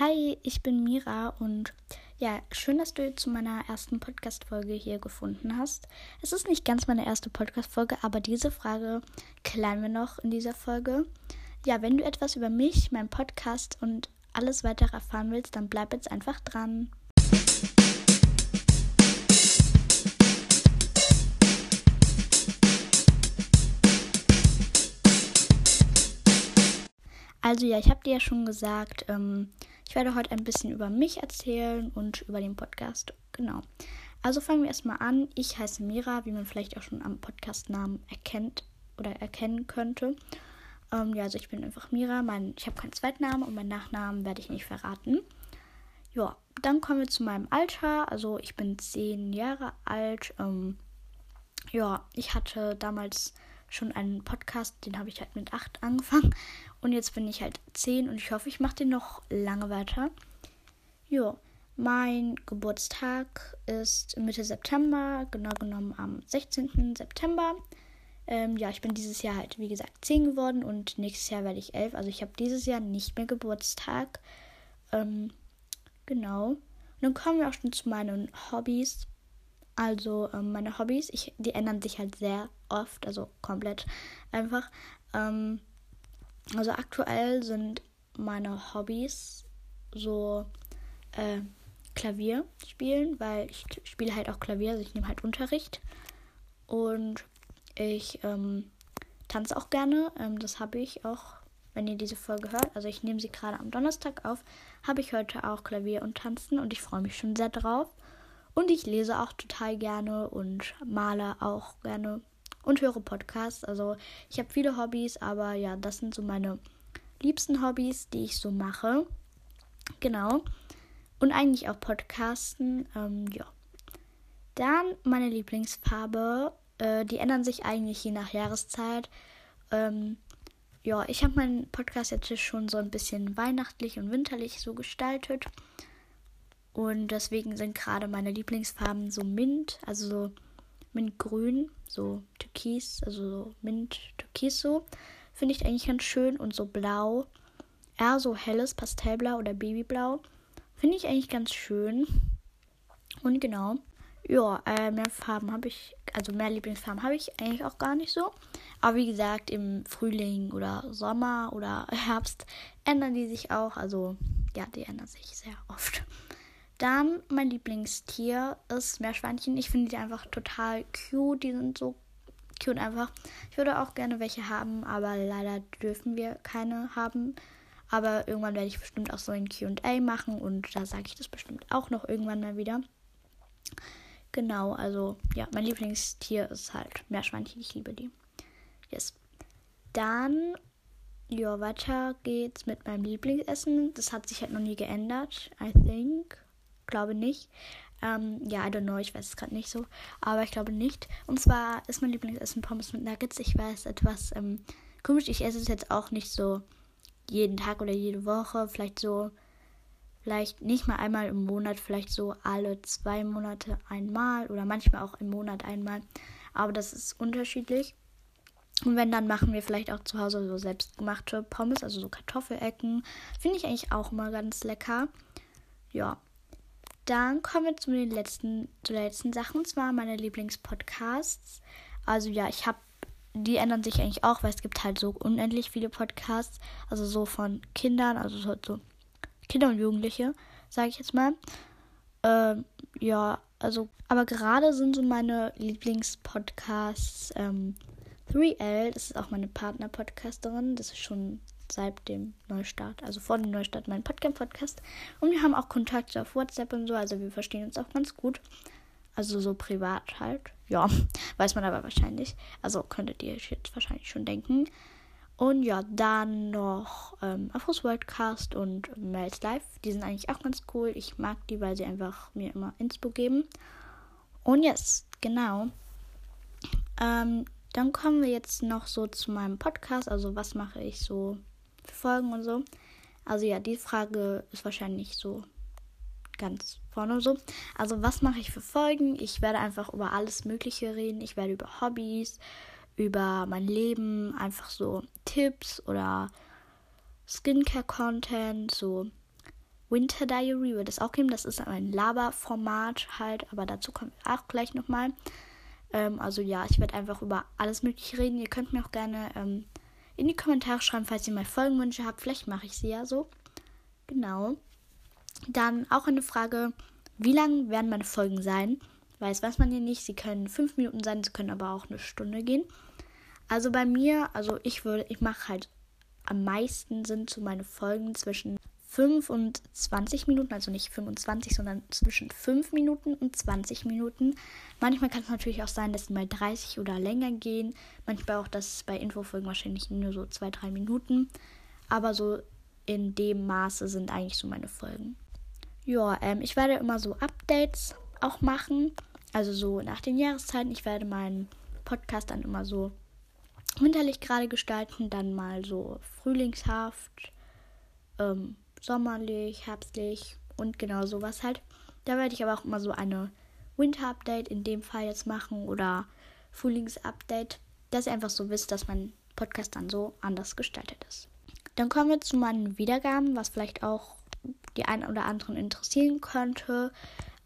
Hi, ich bin Mira und ja, schön, dass du zu meiner ersten Podcast-Folge hier gefunden hast. Es ist nicht ganz meine erste Podcast-Folge, aber diese Frage klären wir noch in dieser Folge. Ja, wenn du etwas über mich, meinen Podcast und alles weitere erfahren willst, dann bleib jetzt einfach dran. Also ja, ich habe dir ja schon gesagt, ähm, ich werde heute ein bisschen über mich erzählen und über den Podcast. Genau. Also fangen wir erstmal an. Ich heiße Mira, wie man vielleicht auch schon am Podcastnamen erkennt oder erkennen könnte. Ähm, ja, also ich bin einfach Mira. Mein, ich habe keinen Zweitnamen und meinen Nachnamen werde ich nicht verraten. Ja, dann kommen wir zu meinem Alter. Also ich bin zehn Jahre alt. Ähm, ja, ich hatte damals schon einen Podcast, den habe ich halt mit acht angefangen. Und jetzt bin ich halt zehn und ich hoffe, ich mache den noch lange weiter. Ja, mein Geburtstag ist Mitte September, genau genommen am 16. September. Ähm, ja, ich bin dieses Jahr halt, wie gesagt, 10 geworden und nächstes Jahr werde ich 11. Also ich habe dieses Jahr nicht mehr Geburtstag. Ähm, genau. Und dann kommen wir auch schon zu meinen Hobbys. Also ähm, meine Hobbys, ich, die ändern sich halt sehr oft, also komplett einfach. Ähm, also aktuell sind meine Hobbys so äh, Klavier spielen, weil ich spiele halt auch Klavier, also ich nehme halt Unterricht. Und ich ähm, tanze auch gerne. Ähm, das habe ich auch, wenn ihr diese Folge hört. Also ich nehme sie gerade am Donnerstag auf. Habe ich heute auch Klavier und Tanzen und ich freue mich schon sehr drauf. Und ich lese auch total gerne und male auch gerne und höre Podcasts. Also ich habe viele Hobbys, aber ja, das sind so meine liebsten Hobbys, die ich so mache. Genau. Und eigentlich auch Podcasten. Ähm, ja. Dann meine Lieblingsfarbe. Äh, die ändern sich eigentlich je nach Jahreszeit. Ähm, ja, ich habe meinen Podcast jetzt schon so ein bisschen weihnachtlich und winterlich so gestaltet. Und deswegen sind gerade meine Lieblingsfarben so Mint, also so Mintgrün, so Türkis, also so Mint Türkis so. Finde ich eigentlich ganz schön. Und so blau, eher so helles Pastellblau oder Babyblau. Finde ich eigentlich ganz schön. Und genau. Ja, äh, mehr Farben habe ich, also mehr Lieblingsfarben habe ich eigentlich auch gar nicht so. Aber wie gesagt, im Frühling oder Sommer oder Herbst ändern die sich auch. Also ja, die ändern sich sehr oft. Dann mein Lieblingstier ist Meerschweinchen. Ich finde die einfach total cute. Die sind so cute einfach. Ich würde auch gerne welche haben, aber leider dürfen wir keine haben. Aber irgendwann werde ich bestimmt auch so ein QA machen und da sage ich das bestimmt auch noch irgendwann mal wieder. Genau, also ja, mein Lieblingstier ist halt Meerschweinchen. Ich liebe die. Yes. Dann, ja, weiter geht's mit meinem Lieblingsessen. Das hat sich halt noch nie geändert, I think glaube nicht. Ähm, ja, I don't know, ich weiß es gerade nicht so. Aber ich glaube nicht. Und zwar ist mein Lieblingsessen Pommes mit Nuggets. Ich weiß etwas ähm, komisch. Ich esse es jetzt auch nicht so jeden Tag oder jede Woche. Vielleicht so, vielleicht nicht mal einmal im Monat, vielleicht so alle zwei Monate einmal oder manchmal auch im Monat einmal. Aber das ist unterschiedlich. Und wenn, dann machen wir vielleicht auch zu Hause so selbstgemachte Pommes, also so Kartoffelecken. Finde ich eigentlich auch immer ganz lecker. Ja, dann kommen wir zu den letzten, zu den letzten Sachen, und zwar meine Lieblingspodcasts. Also ja, ich habe, die ändern sich eigentlich auch, weil es gibt halt so unendlich viele Podcasts, also so von Kindern, also so, so Kinder und Jugendliche, sage ich jetzt mal. Ähm, ja, also, aber gerade sind so meine Lieblingspodcasts ähm, 3L, das ist auch meine Partner-Podcasterin, das ist schon seit dem Neustart, also vor dem Neustart, meinen Podcast-Podcast. Und wir haben auch Kontakt auf WhatsApp und so, also wir verstehen uns auch ganz gut. Also so privat halt. Ja, weiß man aber wahrscheinlich. Also könntet ihr jetzt wahrscheinlich schon denken. Und ja, dann noch ähm, Afros Worldcast und Mails Live. Die sind eigentlich auch ganz cool. Ich mag die, weil sie einfach mir immer Inspo geben. Und yes, genau. Ähm, dann kommen wir jetzt noch so zu meinem Podcast. Also was mache ich so Folgen und so. Also ja, die Frage ist wahrscheinlich so ganz vorne so. Also was mache ich für Folgen? Ich werde einfach über alles Mögliche reden. Ich werde über Hobbys, über mein Leben, einfach so Tipps oder Skincare-Content, so Winter Diary wird es auch geben. Das ist ein Laberformat halt, aber dazu kommt auch gleich nochmal. Ähm, also ja, ich werde einfach über alles Mögliche reden. Ihr könnt mir auch gerne ähm, in die Kommentare schreiben, falls ihr mal Folgenwünsche habt. Vielleicht mache ich sie ja so. Genau. Dann auch eine Frage, wie lang werden meine Folgen sein? Weiß, weiß man hier nicht. Sie können fünf Minuten sein, sie können aber auch eine Stunde gehen. Also bei mir, also ich würde, ich mache halt am meisten sind so meine Folgen zwischen 5 und 20 Minuten, also nicht 25, sondern zwischen 5 Minuten und 20 Minuten. Manchmal kann es natürlich auch sein, dass sie mal 30 oder länger gehen. Manchmal auch, dass bei Infofolgen wahrscheinlich nur so 2-3 Minuten. Aber so in dem Maße sind eigentlich so meine Folgen. Ja, ähm, ich werde immer so Updates auch machen. Also so nach den Jahreszeiten. Ich werde meinen Podcast dann immer so winterlich gerade gestalten, dann mal so frühlingshaft. Ähm, sommerlich, herbstlich und genau sowas halt. Da werde ich aber auch immer so eine Winter-Update in dem Fall jetzt machen oder Frühlings-Update, dass ihr einfach so wisst, dass mein Podcast dann so anders gestaltet ist. Dann kommen wir zu meinen Wiedergaben, was vielleicht auch die einen oder anderen interessieren könnte.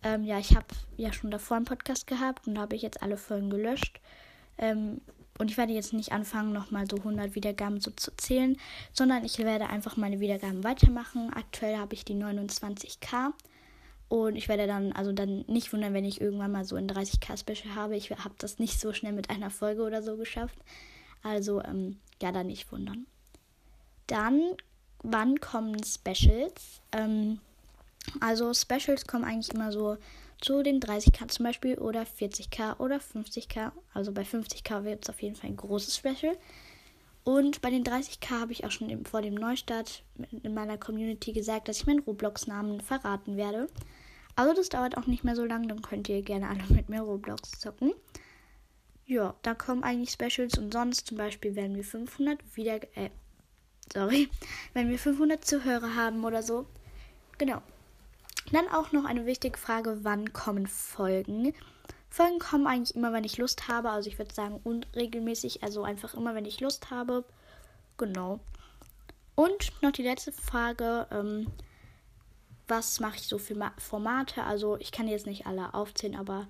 Ähm, ja, ich habe ja schon davor einen Podcast gehabt und da habe ich jetzt alle Folgen gelöscht. Ähm, und ich werde jetzt nicht anfangen, nochmal so 100 Wiedergaben so zu zählen, sondern ich werde einfach meine Wiedergaben weitermachen. Aktuell habe ich die 29k. Und ich werde dann, also dann nicht wundern, wenn ich irgendwann mal so ein 30k Special habe. Ich habe das nicht so schnell mit einer Folge oder so geschafft. Also, ähm, ja, dann nicht wundern. Dann, wann kommen Specials? Ähm, also, Specials kommen eigentlich immer so zu den 30k zum Beispiel oder 40k oder 50k. Also bei 50k wird es auf jeden Fall ein großes Special. Und bei den 30k habe ich auch schon vor dem Neustart in meiner Community gesagt, dass ich meinen Roblox-Namen verraten werde. Also das dauert auch nicht mehr so lange, dann könnt ihr gerne alle mit mir Roblox zocken. Ja, da kommen eigentlich Specials und sonst zum Beispiel, wenn wir 500 wieder, äh, sorry, wenn wir 500 Zuhörer haben oder so. Genau, dann auch noch eine wichtige Frage, wann kommen Folgen? Folgen kommen eigentlich immer, wenn ich Lust habe. Also ich würde sagen unregelmäßig, also einfach immer, wenn ich Lust habe. Genau. Und noch die letzte Frage, ähm, was mache ich so für Formate? Also ich kann jetzt nicht alle aufzählen, aber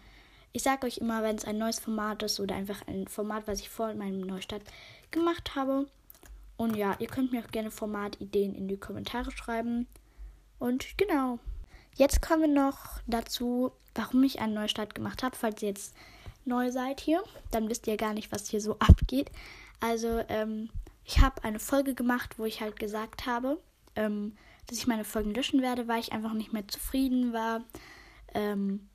ich sage euch immer, wenn es ein neues Format ist oder einfach ein Format, was ich vor meinem Neustart gemacht habe. Und ja, ihr könnt mir auch gerne Formatideen in die Kommentare schreiben. Und genau. Jetzt kommen wir noch dazu, warum ich einen Neustart gemacht habe. Falls ihr jetzt neu seid hier, dann wisst ihr gar nicht, was hier so abgeht. Also, ähm, ich habe eine Folge gemacht, wo ich halt gesagt habe, ähm, dass ich meine Folgen löschen werde, weil ich einfach nicht mehr zufrieden war. Ähm,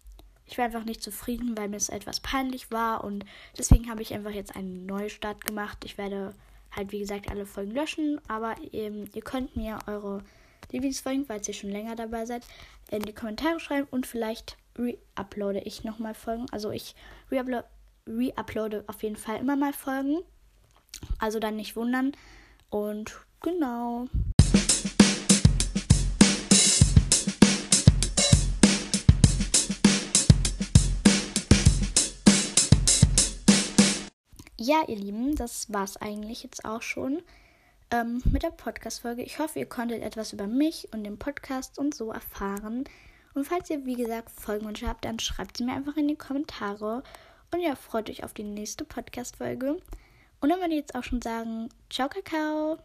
ich war einfach nicht zufrieden, weil mir es etwas peinlich war und deswegen habe ich einfach jetzt einen Neustart gemacht. Ich werde halt, wie gesagt, alle Folgen löschen, aber ähm, ihr könnt mir eure Lieblingsfolgen, falls ihr schon länger dabei seid, in die Kommentare schreiben und vielleicht re-uploade ich nochmal Folgen. Also ich re-uploade re auf jeden Fall immer mal Folgen. Also dann nicht wundern. Und genau. Ja, ihr Lieben, das war's eigentlich jetzt auch schon ähm, mit der Podcast-Folge. Ich hoffe, ihr konntet etwas über mich und den Podcast und so erfahren. Und falls ihr, wie gesagt, Folgenwünsche habt, dann schreibt sie mir einfach in die Kommentare. Und ja, freut euch auf die nächste Podcast-Folge. Und dann würde ich jetzt auch schon sagen, ciao, Kakao!